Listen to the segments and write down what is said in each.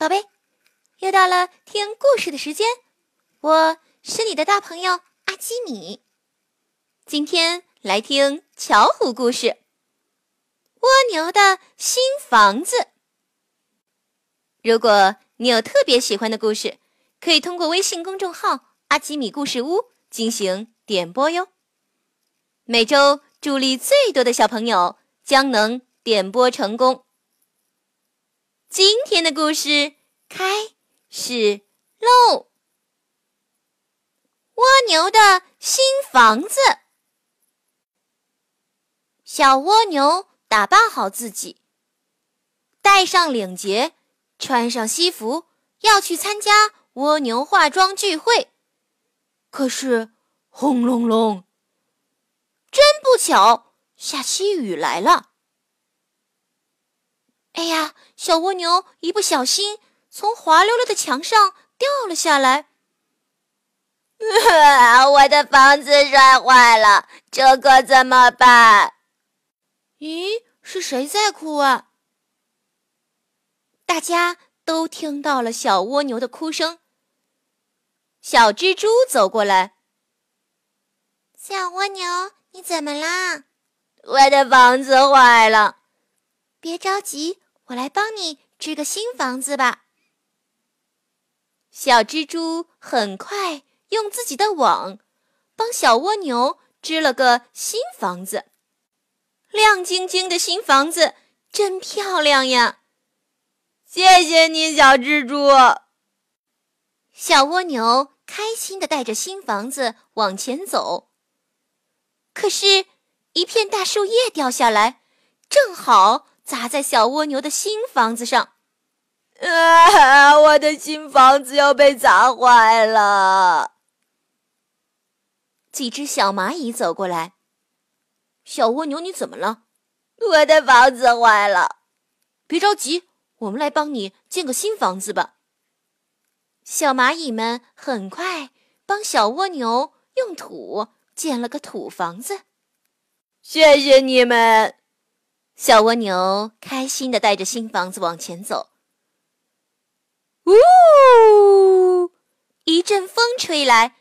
宝贝，又到了听故事的时间，我是你的大朋友阿基米。今天来听巧虎故事《蜗牛的新房子》。如果你有特别喜欢的故事，可以通过微信公众号“阿基米故事屋”进行点播哟。每周助力最多的小朋友将能点播成功。今天的故事开始喽！蜗牛的新房子。小蜗牛打扮好自己，戴上领结，穿上西服，要去参加蜗牛化妆聚会。可是，轰隆隆！真不巧，下起雨来了。哎呀！小蜗牛一不小心从滑溜溜的墙上掉了下来。我的房子摔坏了，这可怎么办？咦，是谁在哭啊？大家都听到了小蜗牛的哭声。小蜘蛛走过来：“小蜗牛，你怎么啦？”我的房子坏了。别着急，我来帮你织个新房子吧。小蜘蛛很快用自己的网帮小蜗牛织了个新房子，亮晶晶的新房子真漂亮呀！谢谢你，小蜘蛛。小蜗牛开心的带着新房子往前走，可是，一片大树叶掉下来，正好。砸在小蜗牛的新房子上，啊！我的新房子要被砸坏了。几只小蚂蚁走过来，小蜗牛，你怎么了？我的房子坏了。别着急，我们来帮你建个新房子吧。小蚂蚁们很快帮小蜗牛用土建了个土房子。谢谢你们。小蜗牛开心的带着新房子往前走。呜！一阵风吹来，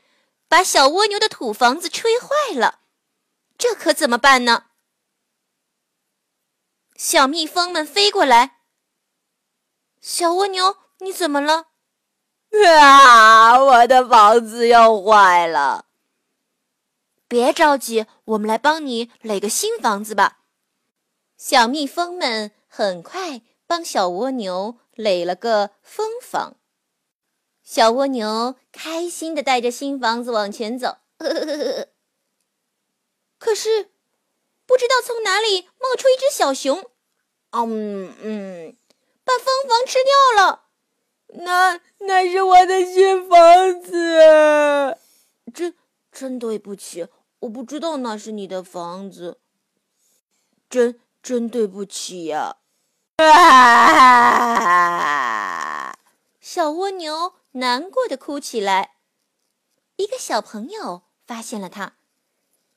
把小蜗牛的土房子吹坏了。这可怎么办呢？小蜜蜂们飞过来。小蜗牛，你怎么了？啊！我的房子要坏了。别着急，我们来帮你垒个新房子吧。小蜜蜂们很快帮小蜗牛垒了个蜂房，小蜗牛开心的带着新房子往前走。可是，不知道从哪里冒出一只小熊，嗯嗯，把蜂房吃掉了。那那是我的新房子，真真对不起，我不知道那是你的房子，真。真对不起呀！啊！小蜗牛难过的哭起来。一个小朋友发现了它。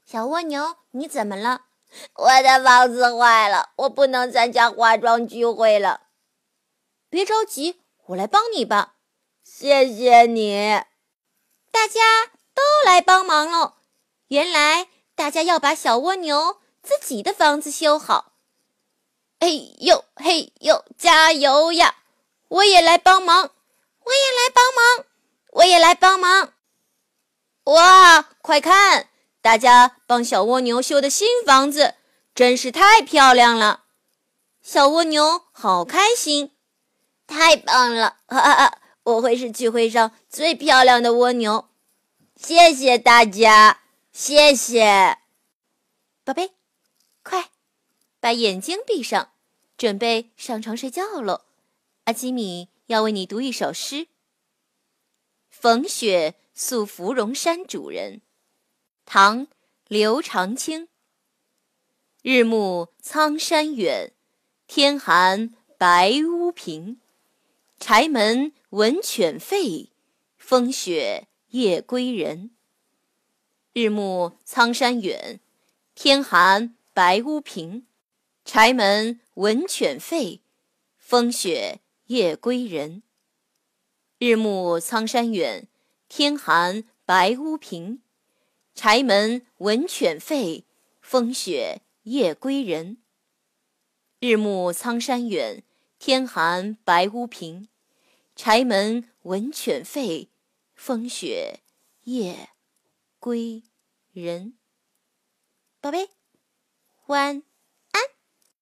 小蜗牛，你怎么了？我的房子坏了，我不能参加化妆聚会了。别着急，我来帮你吧。谢谢你。大家都来帮忙喽。原来大家要把小蜗牛自己的房子修好。嘿呦嘿呦，加油呀！我也来帮忙，我也来帮忙，我也来帮忙！哇，快看，大家帮小蜗牛修的新房子真是太漂亮了！小蜗牛好开心，太棒了！哈哈，我会是聚会上最漂亮的蜗牛。谢谢大家，谢谢，宝贝，快把眼睛闭上。准备上床睡觉喽，阿基米要为你读一首诗。逢雪宿芙蓉山主人，唐·刘长卿。日暮苍山远，天寒白屋贫。柴门闻犬吠，风雪夜归人。日暮苍山远，天寒白屋贫。柴门闻犬吠，风雪夜归人。日暮苍山远，天寒白屋贫。柴门闻犬吠，风雪夜归人。日暮苍山远，天寒白屋贫。柴门闻犬吠，风雪夜归人。宝贝，晚安。